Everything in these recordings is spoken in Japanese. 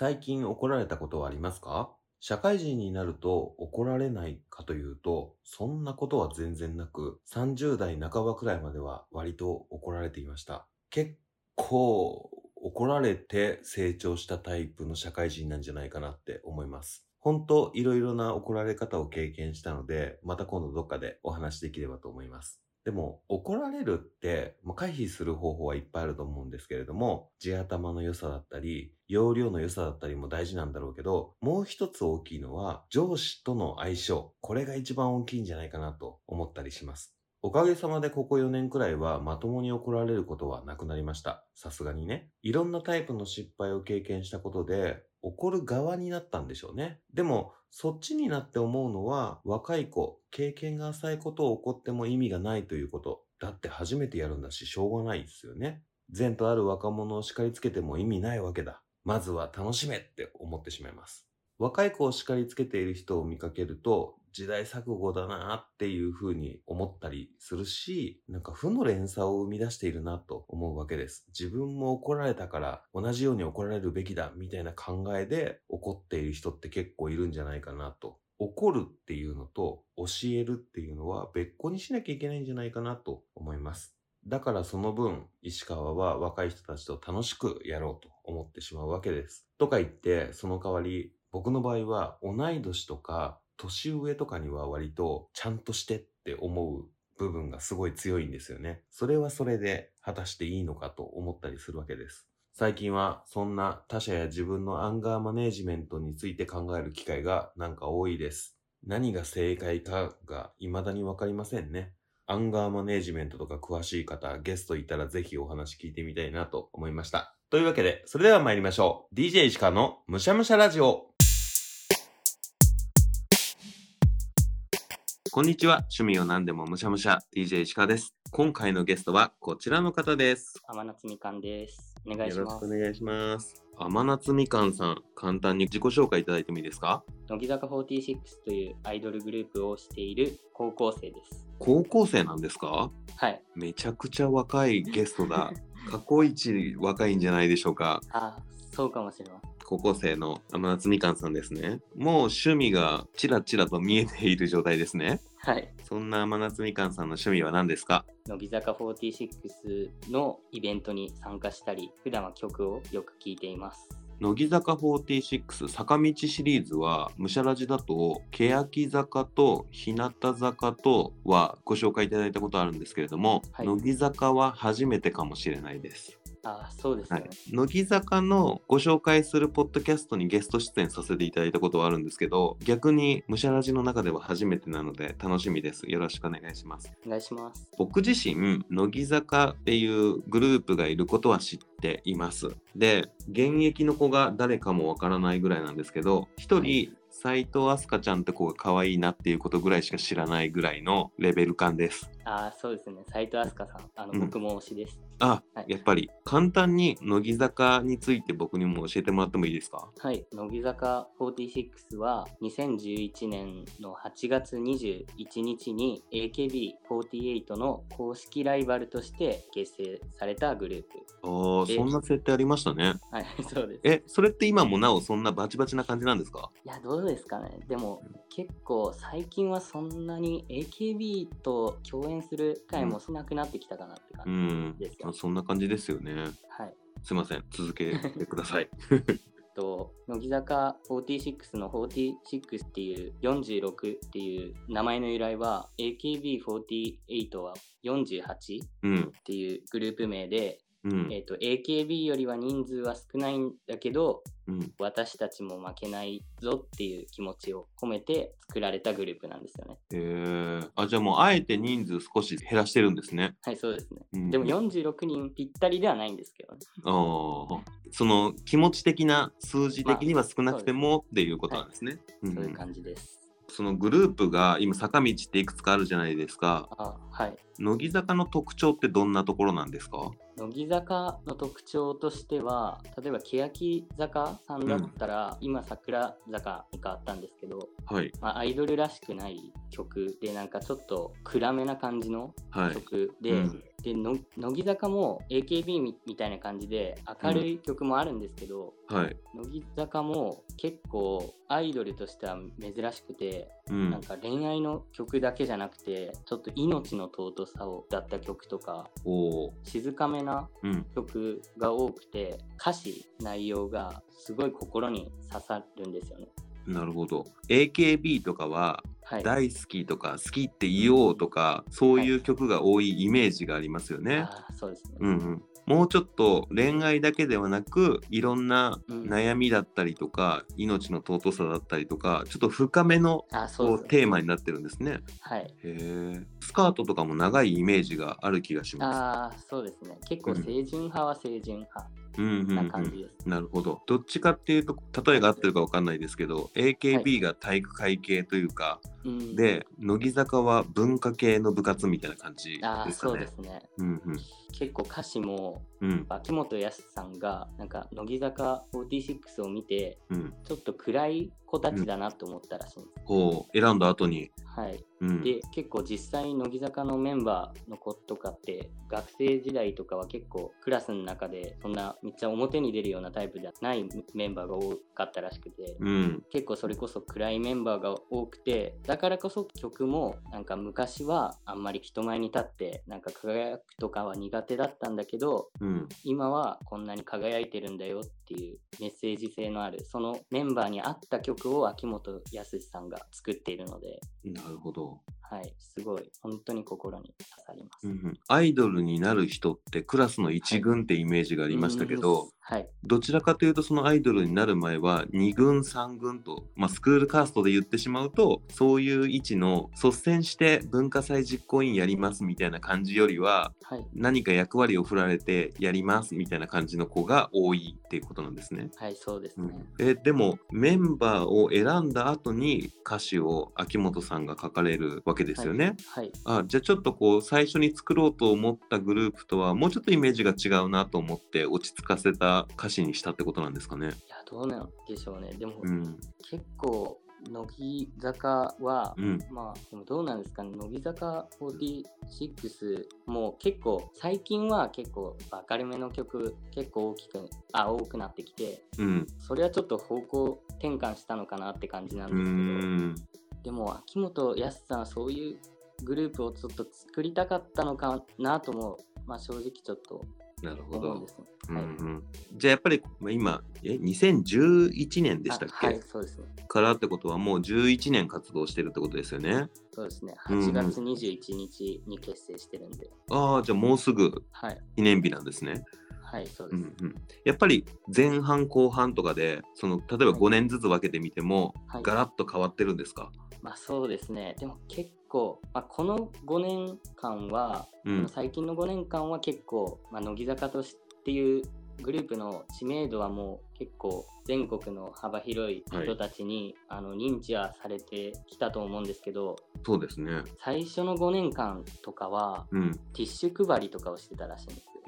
最近怒られたことはありますか？社会人になると怒られないかというと、そんなことは全然なく、30代半ばくらいまでは割と怒られていました。結構怒られて成長したタイプの社会人なんじゃないかなって思います。本当いろいろな怒られ方を経験したので、また今度どっかでお話できればと思います。でも、怒られるって、まあ回避する方法はいっぱいあると思うんですけれども、地頭の良さだったり、容量の良さだったりも大事なんだろうけど、もう一つ大きいのは、上司との相性。これが一番大きいんじゃないかなと思ったりします。おかげさまでここ4年くらいはまともに怒られることはなくなりました。さすがにね。いろんなタイプの失敗を経験したことで、怒る側になったんでしょうね。でも、そっちになって思うのは、若い子、経験が浅いことを怒っても意味がないということ。だって初めてやるんだし、しょうがないですよね。善とある若者を叱りつけても意味ないわけだ。まずは楽しめって思ってしまいます。若い子を叱りつけている人を見かけると、時代錯誤だなっていう風に思ったりするし、なんか負の連鎖を生み出しているなと思うわけです。自分も怒られたから同じように怒られるべきだみたいな考えで怒っている人って結構いるんじゃないかなと。怒るっていうのと教えるっていうのは別個にしなきゃいけないんじゃないかなと思います。だからその分、石川は若い人たちと楽しくやろうと思ってしまうわけです。とか言って、その代わり、僕の場合は同い年とか年上とかには割とちゃんとしてって思う部分がすごい強いんですよね。それはそれで果たしていいのかと思ったりするわけです。最近はそんな他者や自分のアンガーマネージメントについて考える機会がなんか多いです。何が正解かが未だにわかりませんね。アンガーマネージメントとか詳しい方、ゲストいたらぜひお話聞いてみたいなと思いました。というわけで、それでは参りましょう。DJ 石川のむしゃむしゃラジオ。こんにちは。趣味を何でもむしゃむしゃ、DJ 石川です。今回のゲストはこちらの方です。天夏みかんです。お願いしよろします。くお願いします。甘夏みかんさん、簡単に自己紹介いただいてもいいですか？乃木坂46というアイドルグループをしている高校生です。高校生なんですか？はい。めちゃくちゃ若いゲストだ。過去一若いんじゃないでしょうか。あ、そうかもしれません。高校生の甘夏みかんさんですね。もう趣味がちらちらと見えている状態ですね。はい。そんな甘夏みかんさんの趣味は何ですか？乃木坂46のイベントに参加したり、普段は曲をよく聴いています。乃木坂46坂道シリーズはむしゃらじだと欅坂と日向坂とはご紹介いただいたことあるんですけれども、はい乃木坂は初めてかもしれないです。あ、そうですねはい。、乃木坂のご紹介するポッドキャストにゲスト出演させていただいたことはあるんですけど逆にむしゃらじの中では初めてなので楽しみです。よろしくお願いします。お願いします。僕自身乃木坂っていうグループがいることは知っています。で現役の子が誰かもわからないぐらいなんですけど一人斉藤飛鳥ちゃんって子が可愛いなっていうことぐらいしか知らないぐらいのレベル感ですあ、そうですね。斉藤飛鳥さん。あの、うん僕も推しです。あ、はいやっぱり簡単に乃木坂について僕にも教えてもらってもいいですか？はい、乃木坂46は2011年の8月21日に AKB48 の公式ライバルとして結成されたグループ。ああ、えそんな設定ありましたね。はい、そうです。え、それって今もなおそんなバチバチな感じなんですか？いや、どうですかね。でも結構最近はそんなに AKB と共演する機会もしなくなってきたかなってう感んじですよ。そんな感じですよね。はい。すいません、続けてください。と乃木坂46の46っていう46っていう名前の由来は AKB48 は48っうん、ていうグループ名で、うんえ、ー、と AKB よりは人数は少ないんだけどうん。私たちも負けないぞっていう気持ちを込めて作られたグループなんですよね。えー、あ、じゃあもうあえて人数少し減らしてるんですね。はい、そうですね。うんでも46人ぴったりではないんですけどね。あーその気持ち的な数字的には少なくてもっていうことなんですね。そういううん感じです。そのグループが今坂道っていくつかあるじゃないですか。あ、はい。乃木坂の特徴ってどんなところなんですか？乃木坂の特徴としては例えば欅坂さんだったら、今桜坂に変わったんですけど、はい。まあ、アイドルらしくない曲でなんかちょっと暗めな感じのはい。曲で、うんでの乃木坂も AKB みみたいな感じで明るい曲もあるんですけど、はい。乃木坂も結構アイドルとしては珍しくて、うんなん。か恋愛の曲だけじゃなくてちょっと命の尊さを歌った曲とか静かめなうん。曲が多くて歌詞内容がすごい心に刺さるんですよね。なるほど。AKB とかははい、大好きとか好きって言おうとかそういう曲が多いイメージがありますよね。うですね。うんうん、もうちょっと恋愛だけではなくいろんなうん悩みだったりとか、命の尊さだったりとかちょっと深めのテーマになってるんですね。はい。へえ。スカートとかも長いイメージがある気がします。ああ、そうですね。結構うん清純派は清純派うんうんうんな感じです。なるほど。どっちかっていうと例えが合ってるかわかんないですけど AKB が体育会系というか、うん、で乃木坂は文化系の部活みたいな感じですかねそうで。すね。うん結構歌詞もうんうん秋元康さんがなんか乃木坂46を見てうん。ちょっと暗い子たちだなと思ったらしいんです。こう選んだ後に。はい。うん、で結構実際乃木坂のメンバーの子とかって学生時代とかは結構クラスの中でそんなめっちゃ表に出るようなタイプじゃないメンバーが多かったらしくて、うん結構それこそ暗いメンバーが多くてだからこそ曲もなんか昔はあんまり人前に立ってなんか輝くとかは苦手だったんだけどうん今はこんなに輝いてるんだよっていうメッセージ性のあるそのメンバーに合った曲を秋元康さんが作っているので、なるほど。はい、すごい本当に心に刺さります。うんうんアイドルになる人ってクラスの一軍ってイメージがありましたけど、はい、どちらかというとそのアイドルになる前は2軍3軍と、まあ、スクールカーストで言ってしまうとそういう位置の率先して文化祭実行委員やりますみたいな感じよりははい、何か役割を振られてやりますみたいな感じの子が多いっていうことなんですね。はい、そうですね。えでもメンバーを選んだ後に歌詞を秋元さんが書かれるわけですよね。はい、あじゃあちょっとこう最初に作ろうと思ったグループとはもうちょっとイメージが違うなと思って落ち着かせた歌詞にしたってことなんですかね。いや、どうなんでしょうね。でも、うん、結構、乃木坂は、うん、まあ、でもどうなんですかね、乃木坂46も結構、最近は結構明るめの曲、結構大きく、あ、多くなってきて、うん、それはちょっと方向転換したのかなって感じなんうですけど、ん、でも、秋元康さんはそういうグループをちょっと作りたかったのかなとも、まあ、正直ちょっとなるほど思うんじゃあやっぱりまあ今え2011年でしたっけ、あはい、そうですね。からってことはもう11年活動してるってことですよね？そうですね。うんうん8月21日に結成してるんで。ああじゃあもうすぐはい。記念日なんですね。はい、そうです。うんうん、やっぱり前半後半とかでその例えばはい5年ずつ分けてみても、はいガラッと変わってるんですか、まあそうですね。でも結構、まあ、この5年間は、うん最近の5年間は結構、まあ、乃木坂としっていうグループの知名度はもう結構全国の幅広い人たちに、あの認知はされてきたと思うんですけど、そうですね。最初の5年間とかはうん。ティッシュ配りとかをしてたらしいんですよ。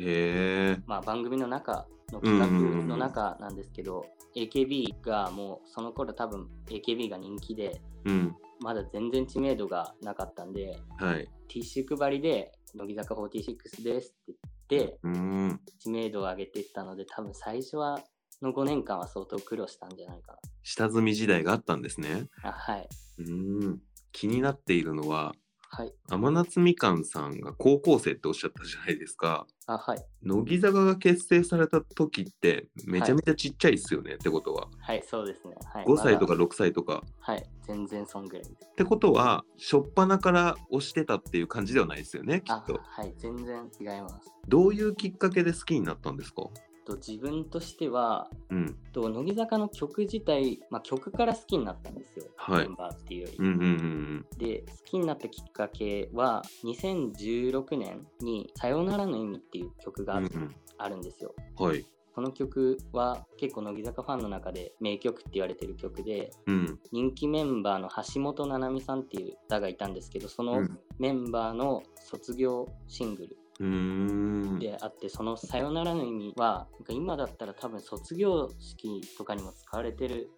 まあ、番組の中の企画の中なんですけど、AKB がもうその頃多分 AKB が人気でうん。まだ全然知名度がなかったんではい。ティッシュ配りで乃木坂46ですって言ってうーん。知名度を上げていったので多分最初はの5年間は相当苦労したんじゃないか下積み時代があったんですね。なあはいうーん。気になっているのは、はい。天夏みかんさんが高校生っておっしゃったじゃないですか。あはい。乃木坂が結成された時ってめちゃめちゃちっちゃいっすよね、ってことは。はいそうですね。はい。5歳とかまだ6歳とか。はい。全然そんぐらいってことは、初っ端から推してたっていう感じではないですよね、きあっと。はい。全然違います。どういうきっかけで好きになったんですか？と自分としてはうん。と乃木坂の曲自体、まあ、曲から好きになったんですよ、はいメンバーっていうより、うんうんうんで好きになったきっかけは2016年に「さよならの意味」っていう曲があ,、うん。うんうんあるんですよはい。この曲は結構乃木坂ファンの中で名曲って言われてる曲で、うん。人気メンバーの橋本七海さんっていう方がいたんですけど、そのうんメンバーの卒業シングル。であって、そのさよならの意味は、なんか今だったら多分卒業式とかにも使われてる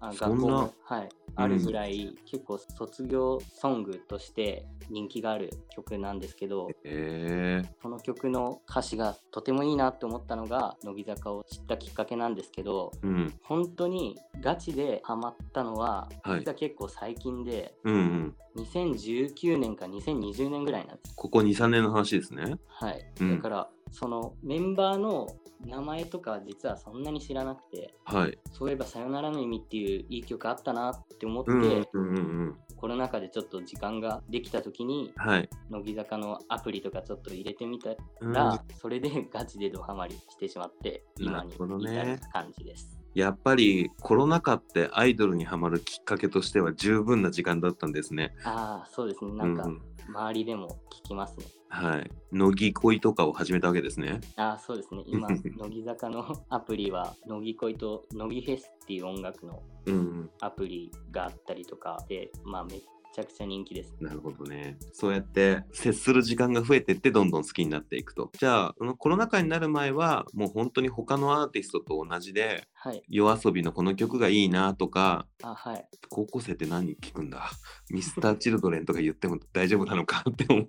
あ学校も、はい、あるぐらい、結構卒業ソングとして人気がある曲なんですけど、えこの曲の歌詞がとてもいいなって思ったのが乃木坂を知ったきっかけなんですけどー。うん。本当にガチでハマったのは、はい実は結構最近でうんうん。2019年か2020年ぐらいなんです。ここ2、3年の話ですね。はい、うんだからそのメンバーの名前とかは実はそんなに知らなくてはい。そういえば「さよならの意味」っていういい曲あったなって思って、うんうんうんうん。コロナ禍でちょっと時間ができた時にはい。乃木坂のアプリとかちょっと入れてみたうんら、それでガチでドハマりしてしまって、今なに至る感じです。やっぱりコロナ禍ってアイドルにはまるきっかけとしては十分な時間だったんですね。ああ、そうですね。なんかう、周りでも聞きますね。はい。乃木恋とかを始めたわけですね。ああ、そうですね。今、乃木坂のアプリは、乃木恋と乃木フェスっていう音楽のうん。アプリがあったりとかで、まあ、めっちゃくちゃ人気です。なるほどね。そうやって接する時間が増えてってどんどん好きになっていくと。じゃあ、このコロナ禍になる前はもう本当に他のアーティストと同じで、はい。夜遊びのこの曲がいいなとか、あはい。高校生って何聞くんだ？ミスター・チルドレンとか言っても大丈夫なのか？って思う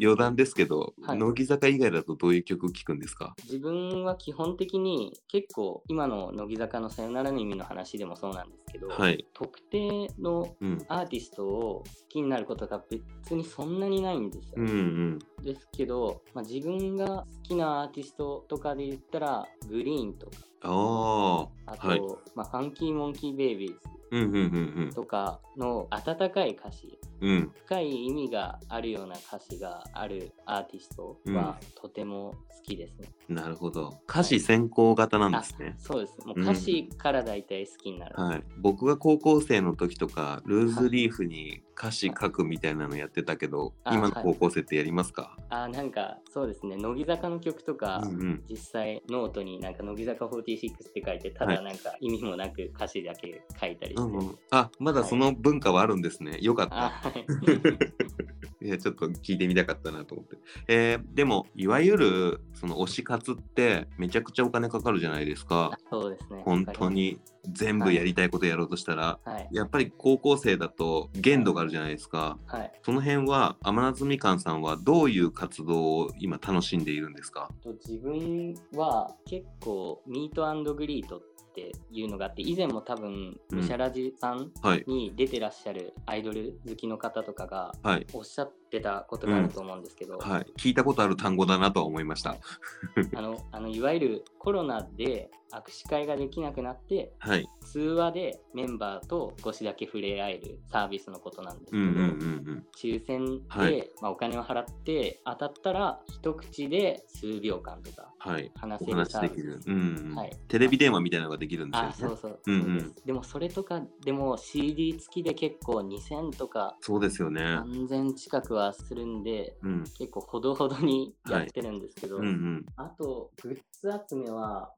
余談ですけど、はい乃木坂以外だとどういう曲聞くんですか？自分は基本的に結構今の乃木坂のさよならの意味の話でもそうなんですけど、はい。特定のうん。アーティストを好きになることが別にそんなにないんですよ。うんうん。ですけど、まあ、自分が好きなアーティストとかで言ったらグリーンとかああ。あと、はい。まあ、ファンキーモンキーベイビーズとかの温かい歌詞うん。うん。深い意味があるような歌詞があるアーティストはとても好きですね。なるほど。歌詞先行型なんですね。そうです。もううん歌詞から大体好きになる。はい、僕が高校生の時とかルーズリーフに歌詞書くみたいなのやってたけど、あ今の高校生ってやりますか、あなんかそうですね乃木坂の曲とか、うんうん実際ノートになんか乃木坂46って書いてたはいだなんか意味もなく歌詞だけ書いたりして、うんうん、あまだその文化はあるんですね。よかった。い。いやちょっと聞いてみたかったなと思って。えーでもいわゆるその推し活ってめちゃくちゃお金かかるじゃないですか。そうですね。本当に全部やりたいことやろうとしたら、はい。やっぱり高校生だと限度があるじゃないですか。はい。その辺は甘夏みかんさんはどういう活動を今楽しんでいるんですか？と自分は結構ミートグリートっていうのがあって以前も多分うんムシャラジさんはい。に出てらっしゃるアイドル好きの方とかがはい。おっしゃってたことがあると思うんですけど、はい。聞いたことある単語だなとは思いました。あのあのいわゆるコロナで握手会ができなくなってはい。通話でメンバーと少しだけ触れ合えるサービスのことなんですけど、うんうんうん抽選で、はいまあ、お金を払って当たったら一口で数秒間とか話せるサービス。るうん、はいテレビ電話みたいなのができるんですよね。あそうそう、うんうんでもそれとかでも CD 付きで結構2000とかそうですよね。3000近くはするんでうん。結構ほどほどにやってるんですけど、うんうん。あとグッズ集めは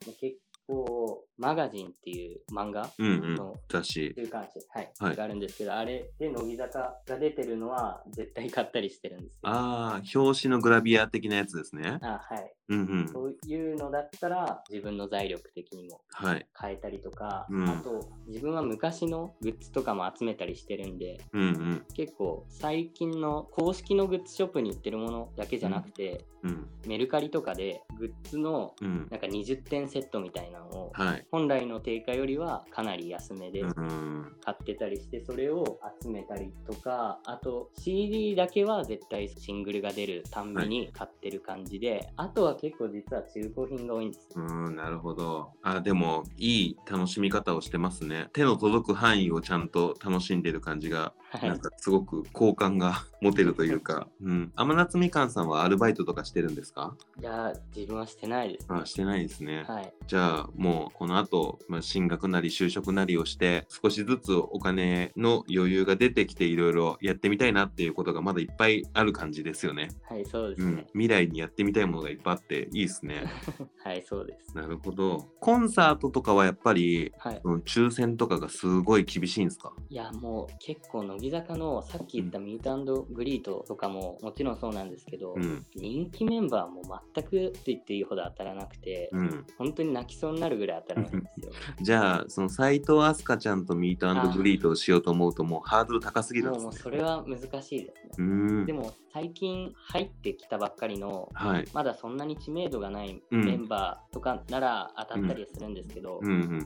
もうマガジンっていう漫画うんうんの。雑誌。週刊誌、はいはいがあるんですけどあれで乃木坂が出てるのは絶対買ったりしてるんですよ。ああ、表紙のグラビア的なやつですね。あはい、うんうん。そういうのだったら自分の財力的にもはい。変えたりとか、うんあと自分は昔のグッズとかも集めたりしてるんでうんうん。結構最近の公式のグッズショップに売ってるものだけじゃなくて、うんメルカリとかでグッズのうん。なんか20点セットみたいなのをはい。本来の定価よりはかなり安めでうん。買ってたりしてそれを集めたりとかあと CD だけは絶対シングルが出るたんびに買ってる感じで、あとは結構実は中古品が多いんですようん、なるほど。あ、でも、いい楽しみ方をしてますね。手の届く範囲をちゃんと楽しんでる感じがはいなんかすごく好感が 持てるというか、うん。甘夏みかんさんはアルバイトとかしてるんですか？いや、自分はしてないです。あ、してないですね。はい。じゃあもうこの後、まあ、進学なり就職なりをして少しずつお金の余裕が出てきていろいろやってみたいなっていうことがまだいっぱいある感じですよね。はい、そうですうんね。、未来にやってみたいものがいっぱいあっていいですね。はい、そうです。なるほど。コンサートとかはやっぱりはい。うん抽選とかがすごい厳しいんですか？いや、もう結構乃木坂のさっき言ったミートグリートとかももちろんそうなんですけど、うん。人気メンバーも全くって言っていいほど当たらなくて、うん。本当に泣きそうになるぐらい当たらないんですよ。じゃあ、その斎藤飛鳥ちゃんとミートグリートをしようと思うともうハードル高すぎるすね。もうそれは難しいですね。で。も最近入ってきたばっかりのはい。まだそんなに知名度がないうんメンバーとかなら当たったりするんですけど。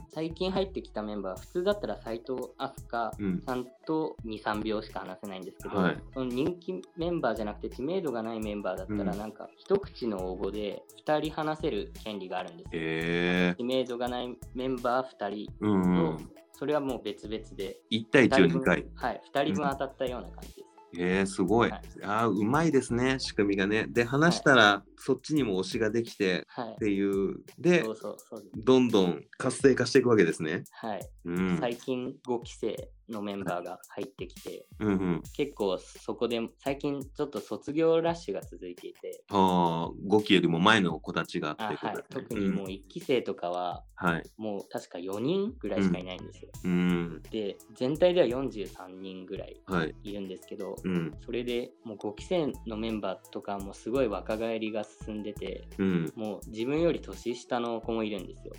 最近入ってきたメンバー普通だったら斎藤飛鳥うん。さんと23秒しか話せないんですけど、はいその人気メンバーじゃなくて知名度がないメンバーだったらうんなんか一口の応募で2人話せる権利があるんですよ。へえ。知名度がないメンバー2人うんうと、ん。それはもう別々で1対1を2分回。はい、2人分当たったような感じです。へえすごい。はいああ、うまいですね、仕組みがね。で、話したら、そっちにも推しができてはいっ。ていう。で。どんどん活性化していくわけですね。はい。うん。最近5期生のメンバーが入ってきて、うんうん。結構そこで最近ちょっと卒業ラッシュが続いていて、ああ、5期よりも前の子たちがってこと、ですね。特にもう1期生とかはうんはい。もう確か4人ぐらいしかいないんですよ。うん。で、全体では43人ぐらいはい。いるんですけど、うん。それでもう5期生のメンバーとかもすごい若返りが進んでて、うん。もう自分より年下の子もいるんですよ。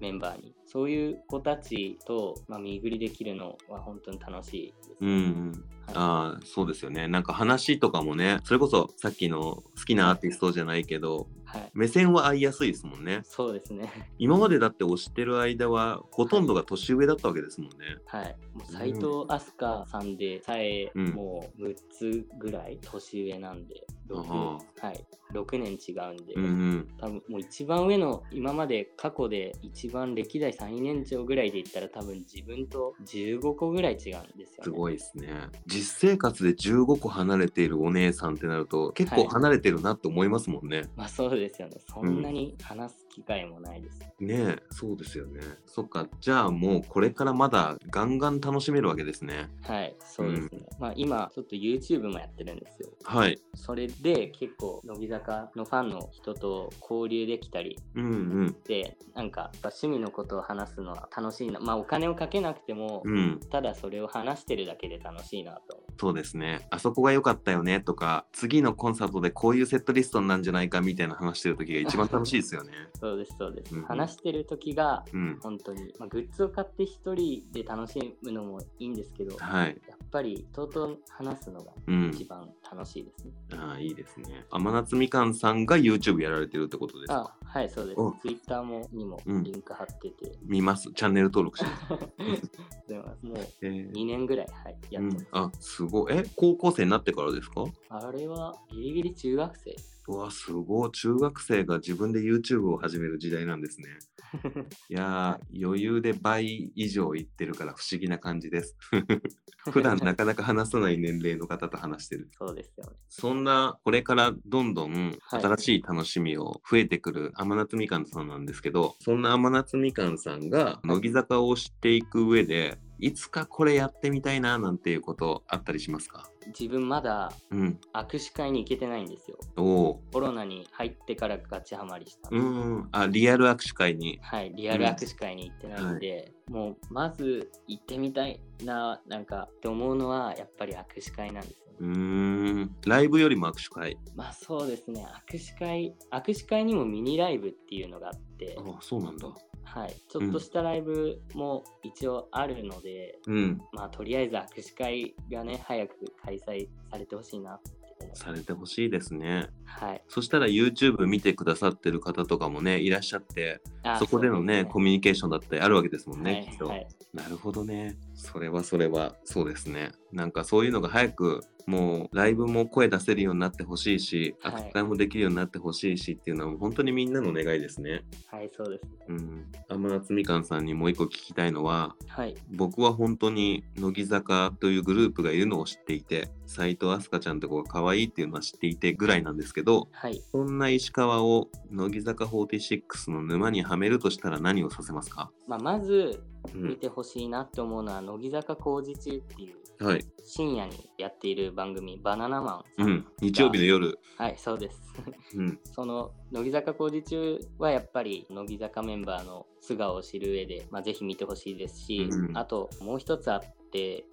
メンバーに。そういう子たちと、まあ、巡りできるのは本当に楽しいです。うんうん。ああ、そうですよね。なんか話とかもね、それこそさっきの好きなアーティストじゃないけど、はい。目線は合いやすいですもんね。そうですね。今までだって推してる間は、ほとんどが年上だったわけですもんね。はい。もう斎藤飛鳥さんでさえ、うんもう6つぐらい年上なんで、6, あはい、6年違うんで、うんうん。多分もう一番上の今まで過去で一番歴代最年長ぐらいで言ったら多分自分と15個ぐらい違うんですよ、ね。すごいですね。実生活で15個離れているお姉さんってなると、結構はい離れてるなって思いますもんね。まあそうですよね。そんなに話す機会もないです。ねえ、そうですよね。そっか、じゃあもうこれからまだガンガン楽しめるわけですね。はい、そうですね。まあ今ちょっと YouTube もやってるんですよ。はい。それで結構乃木坂のファンの人と交流できたりうんうん。でなんかやっぱ趣味のことを話すのは楽しいなまあお金をかけなくても、うん。ただそれを話してるだけで楽しいなと思うそうですね。あそこが良かったよねとか、次のコンサートでこういうセットリストなんじゃないかみたいな話してる時が一番楽しいですよね。そうですそうです、うん話してる時がうん。本当に、まあ、グッズを買って一人で楽しむのもいいんですけど、はい。やっぱり人と話すのがうん。一番楽しいですね、ああ、いいですね。甘夏みかんさんが YouTube やられてるってことですか？あはいそうです。お Twitter もにもうん。リンク貼ってて、見ます。チャンネル登録します。でももうえー。2年ぐらい、はい、やってます、うん、あ、すごい。え、高校生になってからですか？あれはギリギリ中学生うわ、すごい。中学生が自分で YouTube を始める時代なんですね。いやー、余裕で倍以上いってるから不思議な感じです。普段なかなか話さない年齢の方と話してる。そうですよね。そんな、これからどんどんはい新しい楽しみを増えてくる甘夏みかんさんなんですけど、そんな甘夏みかんさんが乃木坂を知っていく上で、いつかこれやってみたいななんていうことあったりしますか？自分まだうん。握手会に行けてないんですよ。おお。コロナに入ってからガチハマりしたんうで。ん。あ、リアル握手会に。はい、リアル握手会に行ってないんで、もうまず行ってみたいな、なんかって思うのはやっぱり握手会なんですよね。うーん。ライブよりも握手会？まあそうですね、握手会、握手会にもミニライブっていうのがあって、あ、そうなんだ。はい、ちょっとしたライブも一応あるので、うん。まあとりあえず握手会がね、早く開催されてほしいな。されてほしいですね。はい。そしたら YouTube 見てくださってる方とかもね、いらっしゃって、あそこでのねそうコミュニケーションだったりあるわけですもんね、はいきっと、はいなるほどねそれはそれはそうですねなんかそういうのが早くもうライブも声出せるようになってほしいしはい扱いもできるようになってほしいしっていうのは本当にみんなの願いですねはい、そうです。うん天夏みかんさんにもう一個聞きたいのははい。僕は本当に乃木坂というグループがいるのを知っていて斎藤飛鳥ちゃんとこが可愛いっていうのは知っていてぐらいなんですけどはい。そんな石川を乃木坂46の沼にはめるとしたら何をさせますか、まあ、まずうん、見てほしいなって思うのは、乃木坂工事中っていうはい、深夜にやっている番組、バナナマン。うん、日曜日の夜、はい、そうです。うん、その乃木坂工事中はやっぱり乃木坂メンバーの素顔を知る上で、まあ、ぜひ見てほしいですし、うん。あともう一つあって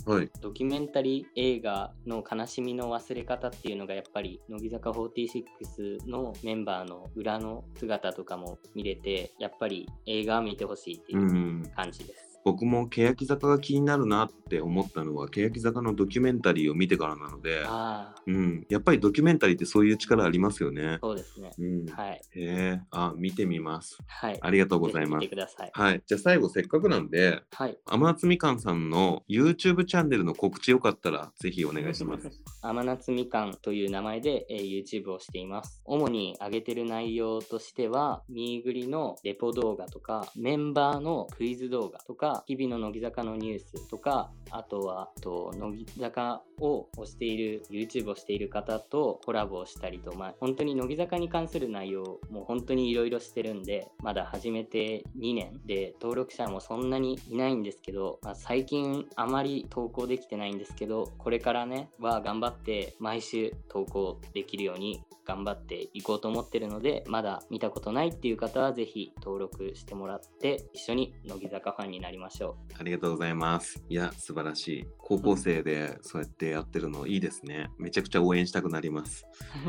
はい、ドキュメンタリー映画の悲しみの忘れ方っていうのがやっぱり乃木坂46のメンバーの裏の姿とかも見れてやっぱり映画を見てほしいってう、いうん。感じです。僕も欅坂が気になるなって思ったのは欅坂のドキュメンタリーを見てからなので、ああ、うん、やっぱりドキュメンタリーってそういう力ありますよね。そうですね。うん、はい。へえ、あ、見てみます。はい。ありがとうございますぜひ見て。ください。はい、じゃあ最後せっかくなんで、はい。天夏みかんさんの YouTube チャンネルの告知よかったらぜひお願いします。甘夏みかんという名前で、えー YouTube をしています。主に上げてる内容としては、ミーグリのレポ動画とか、メンバーのクイズ動画とか、日々の乃木坂のニュースとか、あとは、と乃木坂を推している、YouTube をしている方とコラボをしたりと、まあ、本当に乃木坂に関する内容、も本当にいろいろしてるんで、まだ始めて2年で、登録者もそんなにいないんですけど、まあ、最近あまり投稿できてないんですけど、これからね、は頑張って毎週投稿できるように頑張っていこうと思ってるので、まだ見たことないっていう方はぜひ登録してもらって、一緒に乃木坂ファンになりましょうありがとうございます。いや、素晴らしい。高校生でそうやってやってるのいいですね。めちゃくちゃ応援したくなります。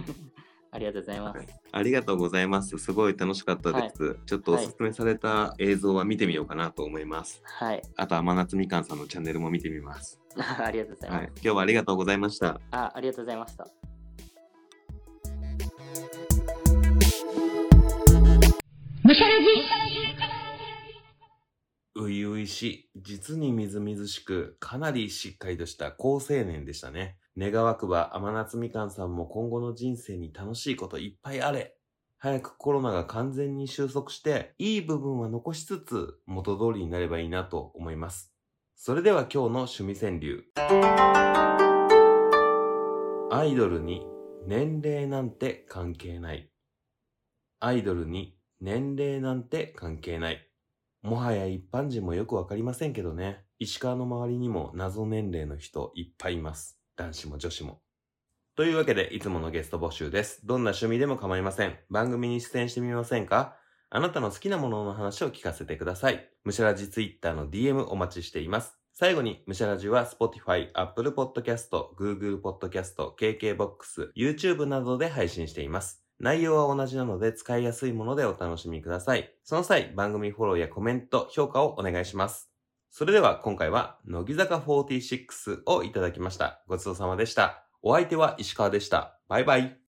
う。ありがとうございます。はいありがとうございます。すごい楽しかったです。ちょっとおすすめされた映像は見てみようかなと思います。はい。あと、天夏みかんさんのチャンネルも見てみます。ありがとうございます。はい、今日はありがとうございました。あ、ありがとうございました。むしゃらじ初々しい、実にみずみずしく、かなりしっかりとした好青年でしたね。願わくば天夏みかんさんも今後の人生に楽しいこといっぱいあれ。早くコロナが完全に収束して、いい部分は残しつつ、元通りになればいいなと思います。それでは今日の趣味川柳。アイドルに年齢なんて関係ない。アイドルに年齢なんて関係ない。もはや一般人もよくわかりませんけどね。石川の周りにも謎年齢の人いっぱいいます。男子も女子も。というわけで、いつものゲスト募集です。どんな趣味でも構いません。番組に出演してみませんか？あなたの好きなものの話を聞かせてください。むしゃらじツイッターの DM お待ちしています。最後に、むしゃらじは Spotify、Apple Podcast、Google Podcast、KKBOX、YouTube などで配信しています。内容は同じなので使いやすいものでお楽しみください。その際、番組フォローやコメント、評価をお願いします。それでは今回は、乃木坂46をいただきました。ごちそうさまでした。お相手は石川でした。バイバイ。